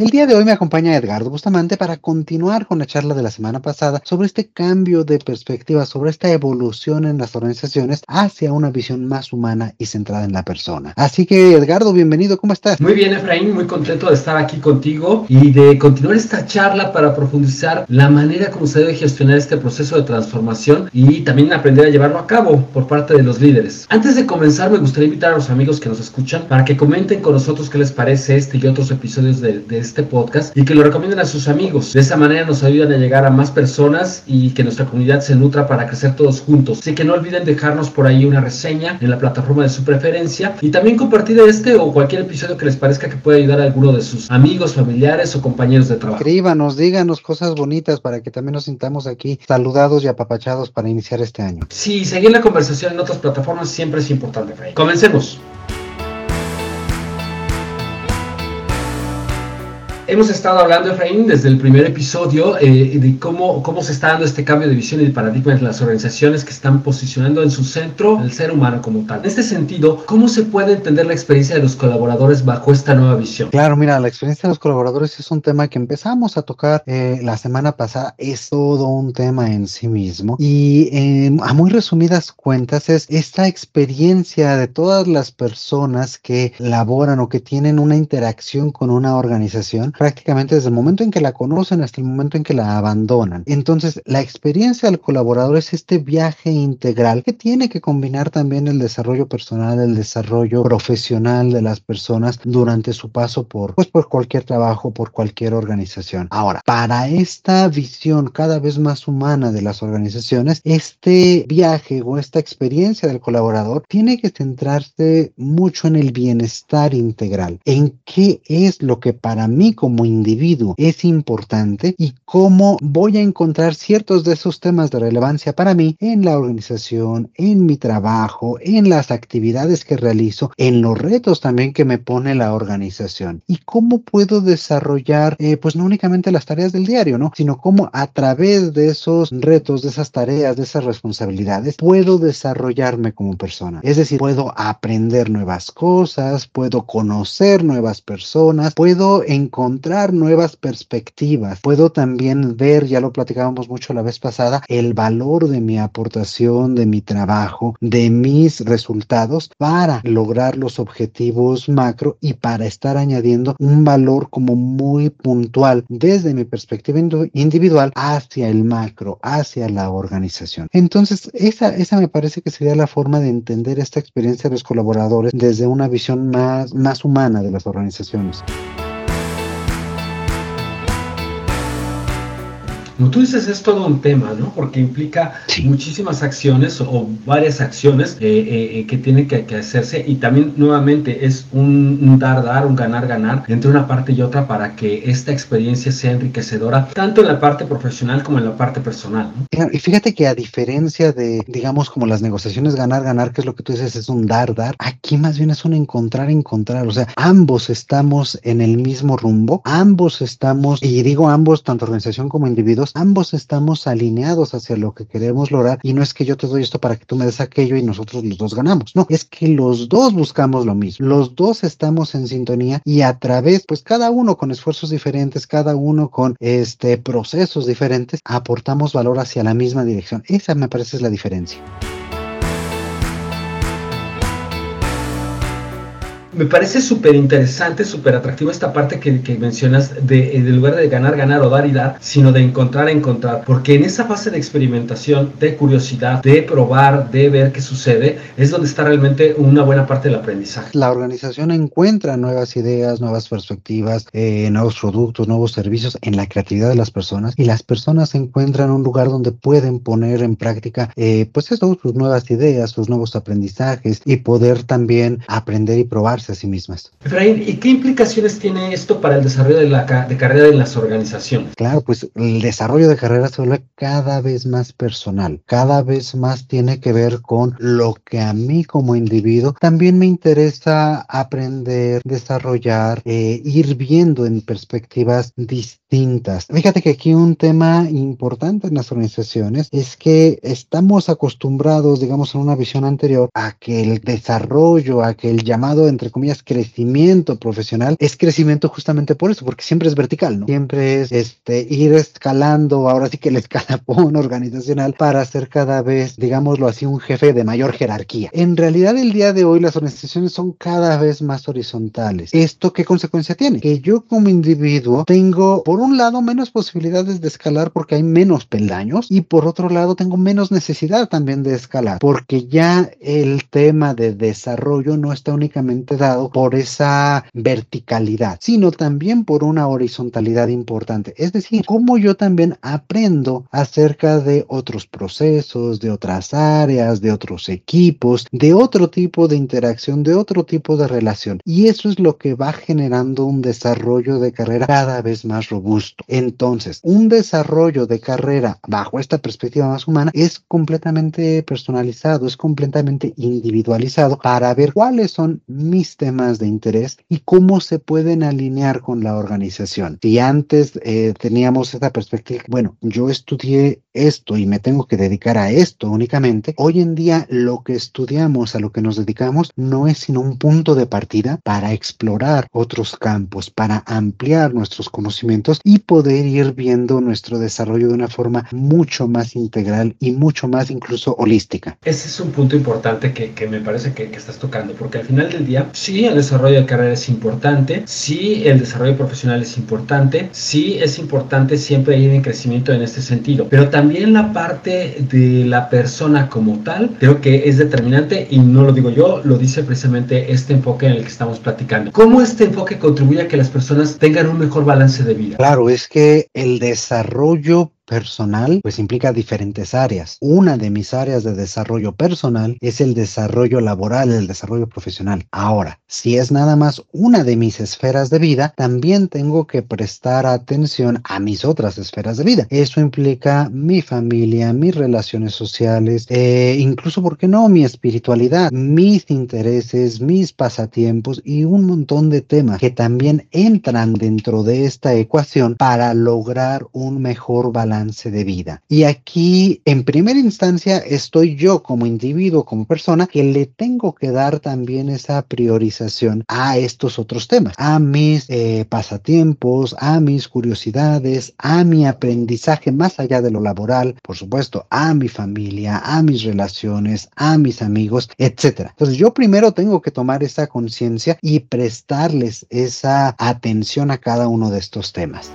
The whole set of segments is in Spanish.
El día de hoy me acompaña Edgardo Bustamante para continuar con la charla de la semana pasada sobre este cambio de perspectiva, sobre esta evolución en las organizaciones hacia una visión más humana y centrada en la persona. Así que Edgardo, bienvenido, ¿cómo estás? Muy bien, Efraín, muy contento de estar aquí contigo y de continuar esta charla para profundizar la manera como se debe gestionar este proceso de transformación y también aprender a llevarlo a cabo por parte de los líderes. Antes de comenzar, me gustaría invitar a los amigos que nos escuchan para que comenten con nosotros qué les parece este y otros episodios de, de este podcast y que lo recomienden a sus amigos. De esa manera nos ayudan a llegar a más personas y que nuestra comunidad se nutra para crecer todos juntos. Así que no olviden dejarnos por ahí una reseña en la plataforma de su preferencia y también compartir este o cualquier episodio que les parezca que pueda ayudar a alguno de sus amigos, familiares o compañeros de trabajo. Escríbanos, díganos cosas bonitas para que también nos sintamos aquí saludados y apapachados para iniciar este año. Sí, seguir la conversación en otras plataformas siempre es importante, Comencemos. Hemos estado hablando, Efraín, desde el primer episodio eh, de cómo, cómo se está dando este cambio de visión y de paradigma en las organizaciones que están posicionando en su centro el ser humano como tal. En este sentido, ¿cómo se puede entender la experiencia de los colaboradores bajo esta nueva visión? Claro, mira, la experiencia de los colaboradores es un tema que empezamos a tocar eh, la semana pasada. Es todo un tema en sí mismo. Y eh, a muy resumidas cuentas es esta experiencia de todas las personas que laboran o que tienen una interacción con una organización prácticamente desde el momento en que la conocen hasta el momento en que la abandonan. Entonces, la experiencia del colaborador es este viaje integral que tiene que combinar también el desarrollo personal, el desarrollo profesional de las personas durante su paso por, pues, por cualquier trabajo, por cualquier organización. Ahora, para esta visión cada vez más humana de las organizaciones, este viaje o esta experiencia del colaborador tiene que centrarse mucho en el bienestar integral, en qué es lo que para mí como como individuo es importante y cómo voy a encontrar ciertos de esos temas de relevancia para mí en la organización, en mi trabajo, en las actividades que realizo, en los retos también que me pone la organización y cómo puedo desarrollar eh, pues no únicamente las tareas del diario, ¿no? Sino cómo a través de esos retos, de esas tareas, de esas responsabilidades, puedo desarrollarme como persona. Es decir, puedo aprender nuevas cosas, puedo conocer nuevas personas, puedo encontrar encontrar nuevas perspectivas. Puedo también ver, ya lo platicábamos mucho la vez pasada, el valor de mi aportación, de mi trabajo, de mis resultados para lograr los objetivos macro y para estar añadiendo un valor como muy puntual desde mi perspectiva individual hacia el macro, hacia la organización. Entonces, esa, esa me parece que sería la forma de entender esta experiencia de los colaboradores desde una visión más, más humana de las organizaciones. Como tú dices, es todo un tema, ¿no? Porque implica muchísimas acciones o varias acciones eh, eh, eh, que tienen que, hacerse y también nuevamente es un, dar, dar, un ganar, ganar entre una parte y otra para que esta experiencia sea enriquecedora tanto en la parte profesional como en la parte personal. ¿no? Y fíjate que a diferencia de, digamos, como las negociaciones ganar, ganar, que es lo que tú dices, es un dar, dar, aquí más bien es un encontrar, encontrar. O sea, ambos estamos en el mismo rumbo, ambos estamos, y digo ambos, tanto organización como individuos, ambos estamos alineados hacia lo que queremos lograr y no es que yo te doy esto para que tú me des aquello y nosotros los dos ganamos, no, es que los dos buscamos lo mismo, los dos estamos en sintonía y a través, pues cada uno con esfuerzos diferentes, cada uno con este procesos diferentes, aportamos valor hacia la misma dirección. Esa me parece es la diferencia. Me parece súper interesante, súper atractivo esta parte que, mencionas de, en lugar de ganar, ganar o dar y dar, sino de encontrar, encontrar. Porque en esa fase de experimentación, de curiosidad, de probar, de ver qué sucede, es donde está realmente una buena parte del aprendizaje. La organización encuentra nuevas ideas, nuevas perspectivas, eh, nuevos productos, nuevos servicios en la creatividad de las personas y las personas encuentran un lugar donde pueden poner en práctica, eh, pues eso, sus nuevas ideas, sus nuevos aprendizajes y poder también aprender y probarse a sí mismas. Efraín, ¿y qué implicaciones tiene esto para el desarrollo de la de carrera en las organizaciones? Claro, pues el desarrollo de carrera se vuelve cada vez más personal, cada vez más tiene que ver con lo que a mí como individuo también me interesa aprender, desarrollar, eh, ir viendo en perspectivas distintas. Fíjate que aquí un tema importante en las organizaciones es que estamos acostumbrados, digamos, en una visión anterior a que el desarrollo, a que el llamado, entre comillas, crecimiento profesional es crecimiento justamente por eso, porque siempre es vertical, ¿no? Siempre es este, ir escalando, ahora sí que el escalapón organizacional para ser cada vez, digámoslo así, un jefe de mayor jerarquía. En realidad, el día de hoy las organizaciones son cada vez más horizontales. ¿Esto qué consecuencia tiene? Que yo como individuo tengo, por un lado, menos posibilidades de escalar porque hay menos peldaños y por otro lado, tengo menos necesidad también de escalar porque ya el tema de desarrollo no está únicamente dado por esa verticalidad, sino también por una horizontalidad importante. Es decir, cómo yo también aprendo acerca de otros procesos, de otras áreas, de otros equipos, de otro tipo de interacción, de otro tipo de relación. Y eso es lo que va generando un desarrollo de carrera cada vez más robusto. Entonces, un desarrollo de carrera bajo esta perspectiva más humana es completamente personalizado, es completamente individualizado para ver cuáles son mis temas de interés y cómo se pueden alinear con la organización. Si antes eh, teníamos esa perspectiva, bueno, yo estudié esto y me tengo que dedicar a esto únicamente, hoy en día lo que estudiamos, a lo que nos dedicamos, no es sino un punto de partida para explorar otros campos, para ampliar nuestros conocimientos y poder ir viendo nuestro desarrollo de una forma mucho más integral y mucho más incluso holística. Ese es un punto importante que, que me parece que, estás tocando, porque al final del día, sí, el desarrollo de carrera es importante, sí, el desarrollo profesional es importante, sí, es importante siempre ir en crecimiento en este sentido, pero también la parte de la persona como tal, creo que es determinante y no lo digo yo, lo dice precisamente este enfoque en el que estamos platicando. ¿Cómo este enfoque contribuye a que las personas tengan un mejor balance de vida? Es que el desarrollo personal, pues implica diferentes áreas. Una de mis áreas de desarrollo personal es el desarrollo laboral, el desarrollo profesional. Ahora, si es nada más una de mis esferas de vida, también tengo que prestar atención a mis otras esferas de vida. Eso implica mi familia, mis relaciones sociales, eh, incluso, ¿por qué no?, mi espiritualidad, mis intereses, mis pasatiempos y un montón de temas que también entran dentro de esta ecuación para lograr un mejor balance de vida. Y aquí, en primera instancia, estoy yo como individuo, como persona, que le tengo que dar también esa priorización a estos otros temas, a mis eh, pasatiempos, a mis curiosidades, a mi aprendizaje más allá de lo laboral, por supuesto, a mi familia, a mis relaciones, a mis amigos, etcétera. Entonces, yo primero tengo que tomar esa conciencia y prestarles esa atención a cada uno de estos temas.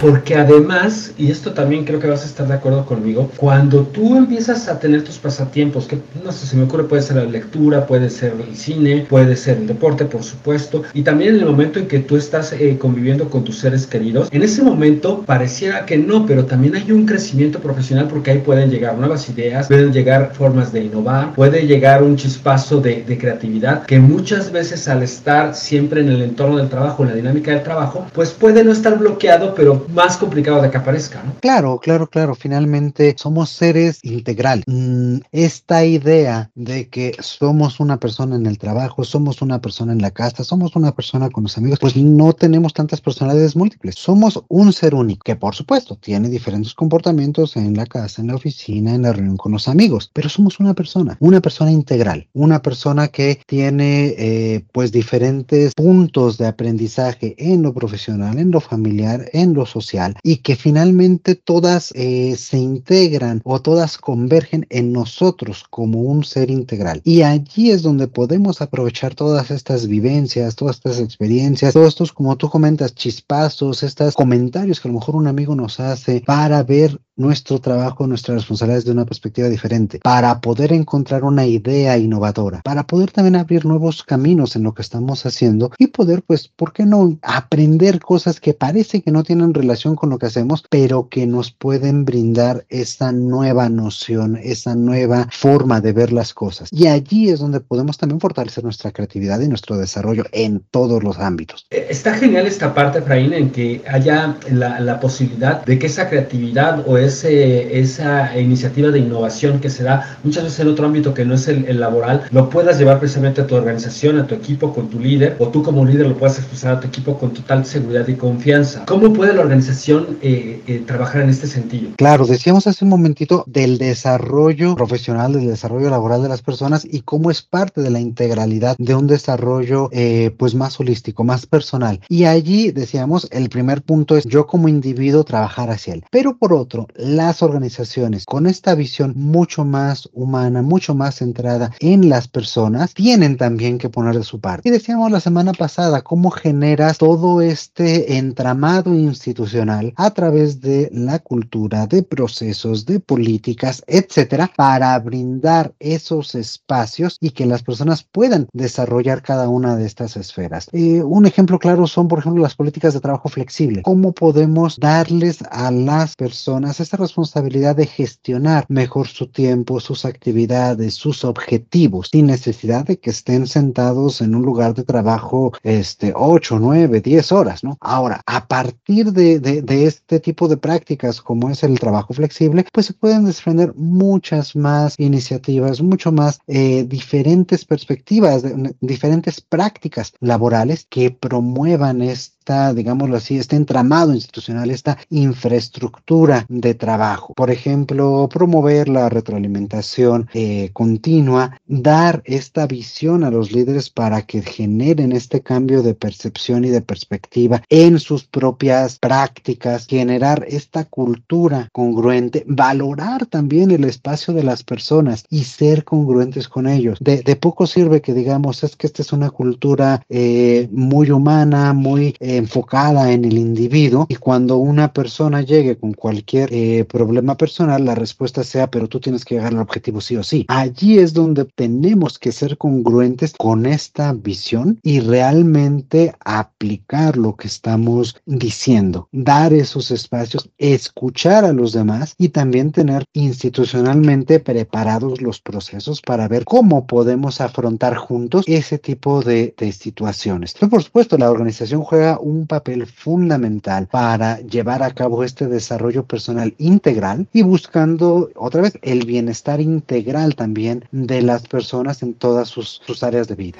Porque además, y esto también creo que vas a estar de acuerdo conmigo, cuando tú empiezas a tener tus pasatiempos, que no sé, se me ocurre, puede ser la lectura, puede ser el cine, puede ser el deporte, por supuesto, y también en el momento en que tú estás eh, conviviendo con tus seres queridos, en ese momento pareciera que no, pero también hay un crecimiento profesional porque ahí pueden llegar nuevas ideas, pueden llegar formas de innovar, puede llegar un chispazo de, de creatividad que muchas veces al estar siempre en el entorno del trabajo, en la dinámica del trabajo, pues puede no estar bloqueado, pero más complicado de que aparezca, ¿no? Claro, claro, claro. Finalmente somos seres integral. Mm, esta idea de que somos una persona en el trabajo, somos una persona en la casa, somos una persona con los amigos, pues no tenemos tantas personalidades múltiples. Somos un ser único, que por supuesto tiene diferentes comportamientos en la casa, en la oficina, en la reunión con los amigos, pero somos una persona, una persona integral, una persona que tiene eh, pues diferentes puntos de aprendizaje en lo profesional, en lo familiar, en lo social y que finalmente todas eh, se integran o todas convergen en nosotros como un ser integral. Y allí es donde podemos aprovechar todas estas vivencias, todas estas experiencias, todos estos, como tú comentas, chispazos, estos comentarios que a lo mejor un amigo nos hace para ver nuestro trabajo, nuestras responsabilidades de una perspectiva diferente, para poder encontrar una idea innovadora, para poder también abrir nuevos caminos en lo que estamos haciendo y poder, pues, ¿por qué no aprender cosas que parece que no tienen relación con lo que hacemos, pero que nos pueden brindar esa nueva noción, esa nueva forma de ver las cosas? Y allí es donde podemos también fortalecer nuestra creatividad y nuestro desarrollo en todos los ámbitos. Eh, está genial esta parte, Efraín, en que haya la, la posibilidad de que esa creatividad o ese, esa iniciativa de innovación que se da muchas veces en otro ámbito que no es el, el laboral, lo puedas llevar precisamente a tu organización, a tu equipo, con tu líder, o tú como líder lo puedas expresar a tu equipo con total seguridad y confianza. ¿Cómo puede la organización eh, eh, trabajar en este sentido? Claro, decíamos hace un momentito del desarrollo profesional, del desarrollo laboral de las personas y cómo es parte de la integralidad de un desarrollo eh, pues más holístico, más personal. Y allí decíamos, el primer punto es yo como individuo trabajar hacia él. Pero por otro, las organizaciones con esta visión mucho más humana, mucho más centrada en las personas, tienen también que poner de su parte. Y decíamos la semana pasada cómo generas todo este entramado institucional a través de la cultura, de procesos, de políticas, etcétera, para brindar esos espacios y que las personas puedan desarrollar cada una de estas esferas. Eh, un ejemplo claro son, por ejemplo, las políticas de trabajo flexible. ¿Cómo podemos darles a las personas esa responsabilidad de gestionar mejor su tiempo, sus actividades, sus objetivos, sin necesidad de que estén sentados en un lugar de trabajo este, 8, 9, 10 horas, ¿no? Ahora, a partir de, de, este tipo de prácticas como es el trabajo flexible, pues se pueden desprender muchas más iniciativas, mucho más eh, diferentes perspectivas, diferentes prácticas laborales que promuevan digámoslo así, este entramado institucional, esta infraestructura de trabajo. Por ejemplo, promover la retroalimentación eh, continua, dar esta visión a los líderes para que generen este cambio de percepción y de perspectiva en sus propias prácticas, generar esta cultura congruente, valorar también el espacio de las personas y ser congruentes con ellos. De, de poco sirve que digamos, es que esta es una cultura eh, muy humana, muy eh, enfocada en el individuo y cuando una persona llegue con cualquier eh, problema personal, la respuesta sea, pero tú tienes que llegar al objetivo sí o sí. Allí es donde tenemos que ser congruentes con esta visión y realmente aplicar lo que estamos diciendo, dar esos espacios, escuchar a los demás y también tener institucionalmente preparados los procesos para ver cómo podemos afrontar juntos ese tipo de, de situaciones. Pero por supuesto, la organización juega un papel fundamental para llevar a cabo este desarrollo personal integral y buscando otra vez el bienestar integral también de las personas en todas sus, sus áreas de vida.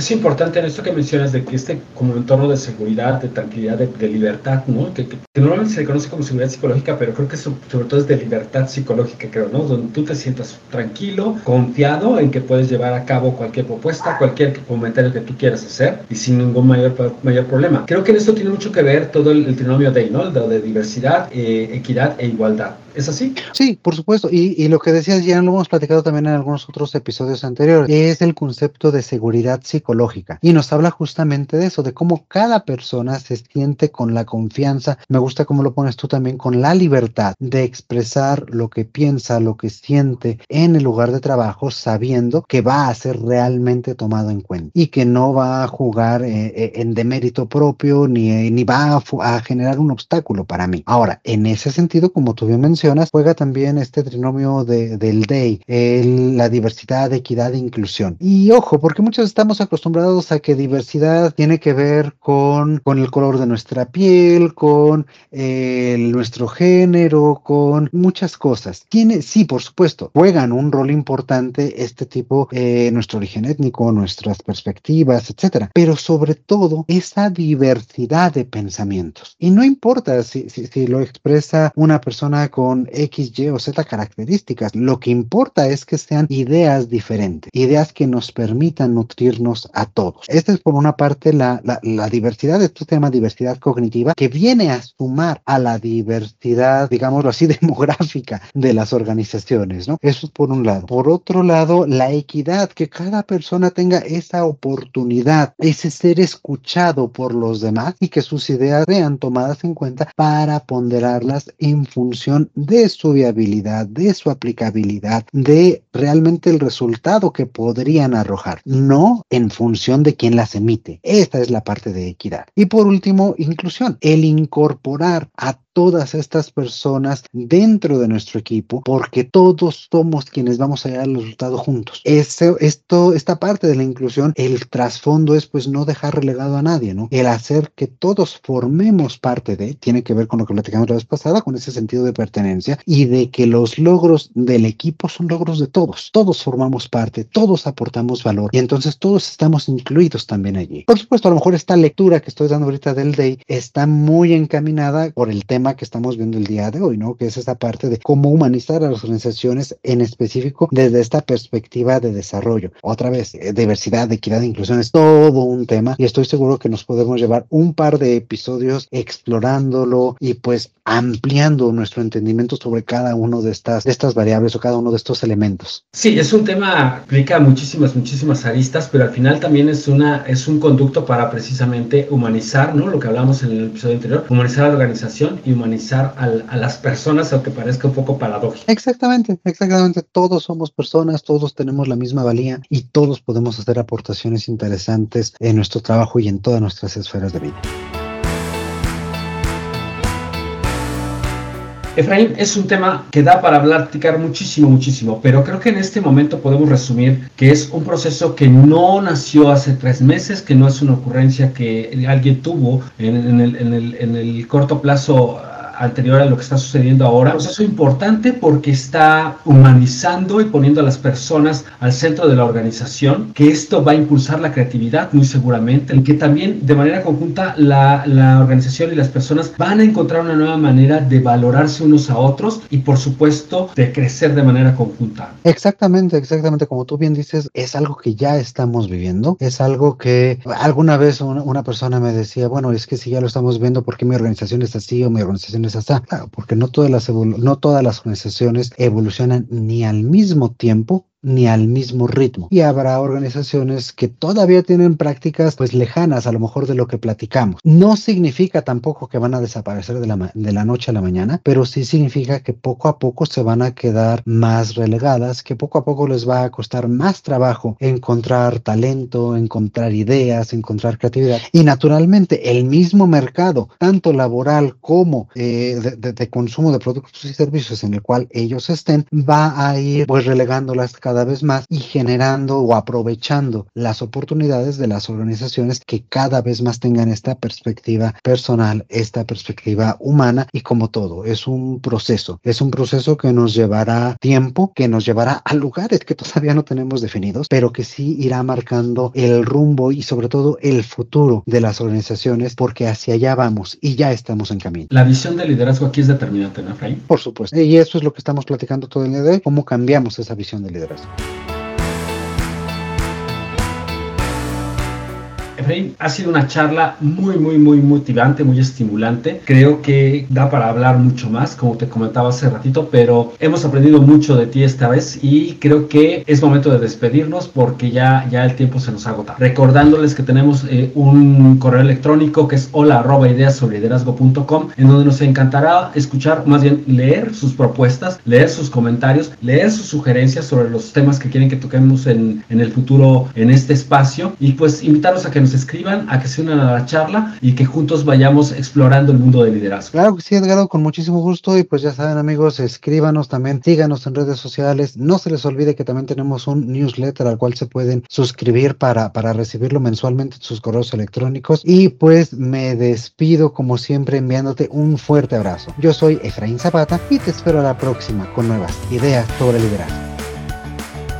Es importante en esto que mencionas de que este como entorno de seguridad, de tranquilidad, de, libertad, ¿no? Que, normalmente se conoce como seguridad psicológica, pero creo que sobre todo es de libertad psicológica, creo, ¿no? Donde tú te sientas tranquilo, confiado en que puedes llevar a cabo cualquier propuesta, cualquier comentario que tú quieras hacer y sin ningún mayor, mayor problema. Creo que en esto tiene mucho que ver todo el, trinomio DEI, ¿no? De, de diversidad, eh, equidad e igualdad. ¿Es así? Sí, por supuesto. Y, y, lo que decías ya lo hemos platicado también en algunos otros episodios anteriores, es el concepto de seguridad psicológica. Y nos habla justamente de eso, de cómo cada persona se siente con la confianza, me gusta cómo lo pones tú también, con la libertad de expresar lo que piensa, lo que siente en el lugar de trabajo, sabiendo que va a ser realmente tomado en cuenta y que no va a jugar eh, en demérito propio ni, eh, ni va a, a generar un obstáculo para mí. Ahora, en ese sentido, como tú bien mencionas, juega también este trinomio de, del DEI, el, la diversidad, equidad e inclusión. Y ojo, porque muchos estamos acostumbrados a que diversidad tiene que ver con, con el color de nuestra piel, con nuestro género, con muchas cosas. Tiene, sí, por supuesto, juegan un rol importante este tipo, eh, nuestro origen étnico, nuestras perspectivas, etcétera. Pero sobre todo, esa diversidad de pensamientos. Y no importa si, si, si lo expresa una persona con con X, Y o Z características. Lo que importa es que sean ideas diferentes, ideas que nos permitan nutrirnos a todos. Esta es por una parte la, la, diversidad, esto se llama diversidad cognitiva, que viene a sumar a la diversidad, digámoslo así, demográfica de las organizaciones, ¿no? Eso es por un lado. Por otro lado, la equidad, que cada persona tenga esa oportunidad, ese ser escuchado por los demás y que sus ideas sean tomadas en cuenta para ponderarlas en función de su viabilidad, de su aplicabilidad, de realmente el resultado que podrían arrojar, no en función de quién las emite. Esta es la parte de equidad. Y por último, inclusión, el incorporar a todas estas personas dentro de nuestro equipo porque todos somos quienes vamos a llegar al resultado juntos. Esto, esto, esta parte de la inclusión, el trasfondo es pues no dejar relegado a nadie, ¿no? El hacer que todos formemos parte de, tiene que ver con lo que platicamos la vez pasada, con ese sentido de pertenencia y de que los logros del equipo son logros de todos. Todos formamos parte, todos aportamos valor y entonces todos estamos incluidos también allí. Por supuesto, a lo mejor esta lectura que estoy dando ahorita del DAY está muy encaminada por el tema que estamos viendo el día de hoy, ¿no? Que es esta parte de cómo humanizar a las organizaciones en específico desde esta perspectiva de desarrollo. Otra vez, eh, diversidad, equidad, inclusión es todo un tema y estoy seguro que nos podemos llevar un par de episodios explorándolo y pues ampliando nuestro entendimiento sobre cada uno de estas, de estas variables o cada uno de estos elementos. Sí, es un tema, aplica muchísimas, muchísimas aristas, pero al final también es, una, es un conducto para precisamente humanizar, ¿no? Lo que hablamos en el episodio anterior, humanizar a la organización y humanizar a las personas, aunque parezca un poco paradójico. Exactamente, exactamente. Todos somos personas, todos tenemos la misma valía y todos podemos hacer aportaciones interesantes en nuestro trabajo y en todas nuestras esferas de vida. Efraín, es un tema que da para platicar muchísimo, muchísimo, pero creo que en este momento podemos resumir que es un proceso que no nació hace tres meses, que no es una ocurrencia que alguien tuvo en, el, en el corto plazo anterior a lo que está sucediendo ahora. Pues eso es importante porque está humanizando y poniendo a las personas al centro de la organización, que esto va a impulsar la creatividad muy seguramente, y que también de manera conjunta la, la organización y las personas van a encontrar una nueva manera de valorarse unos a otros y por supuesto de crecer de manera conjunta. Exactamente, exactamente como tú bien dices, es algo que ya estamos viviendo, es algo que alguna vez una, una persona me decía, bueno, es que si ya lo estamos viendo, ¿por qué mi organización es así o mi organización es Claro, porque no todas las, no todas las organizaciones evolucionan ni al mismo tiempo ni al mismo ritmo. Y habrá organizaciones que todavía tienen prácticas pues lejanas a lo mejor de lo que platicamos. No significa tampoco que van a desaparecer de la, de la noche a la mañana, pero sí significa que poco a poco se van a quedar más relegadas, que poco a poco les va a costar más trabajo encontrar talento, encontrar ideas, encontrar creatividad. Y naturalmente el mismo mercado, tanto laboral como eh, de, consumo de productos y servicios en el cual ellos estén, va a ir pues relegándolas cada vez más y generando o aprovechando las oportunidades de las organizaciones que cada vez más tengan esta perspectiva personal, esta perspectiva humana y como todo, es un proceso, es un proceso que nos llevará tiempo, que nos llevará a lugares que todavía no tenemos definidos, pero que sí irá marcando el rumbo y sobre todo el futuro de las organizaciones porque hacia allá vamos y ya estamos en camino. La visión del liderazgo aquí es determinante, ¿no, Efraín? Por supuesto. Y eso es lo que estamos platicando todo el día de hoy, cómo cambiamos esa visión de liderazgo. podcast. Ha sido una charla muy, muy, muy motivante, muy estimulante. Creo que da para hablar mucho más, como te comentaba hace ratito, pero hemos aprendido mucho de ti esta vez y creo que es momento de despedirnos porque ya, ya el tiempo se nos agota. Recordándoles que tenemos eh, un correo electrónico que es hola arroba ideas liderazgo.com, en donde nos encantará escuchar, más bien leer sus propuestas, leer sus comentarios, leer sus sugerencias sobre los temas que quieren que toquemos en, en el futuro en este espacio y pues invitarlos a que nos escriban, a que se unan a la charla y que juntos vayamos explorando el mundo del liderazgo. Claro que sí, Edgardo, con muchísimo gusto. Y pues ya saben, amigos, escríbanos también, síganos en redes sociales. No se les olvide que también tenemos un newsletter al cual se pueden suscribir para, para recibirlo mensualmente en sus correos electrónicos. Y pues me despido, como siempre, enviándote un fuerte abrazo. Yo soy Efraín Zapata y te espero a la próxima con nuevas ideas sobre liderazgo.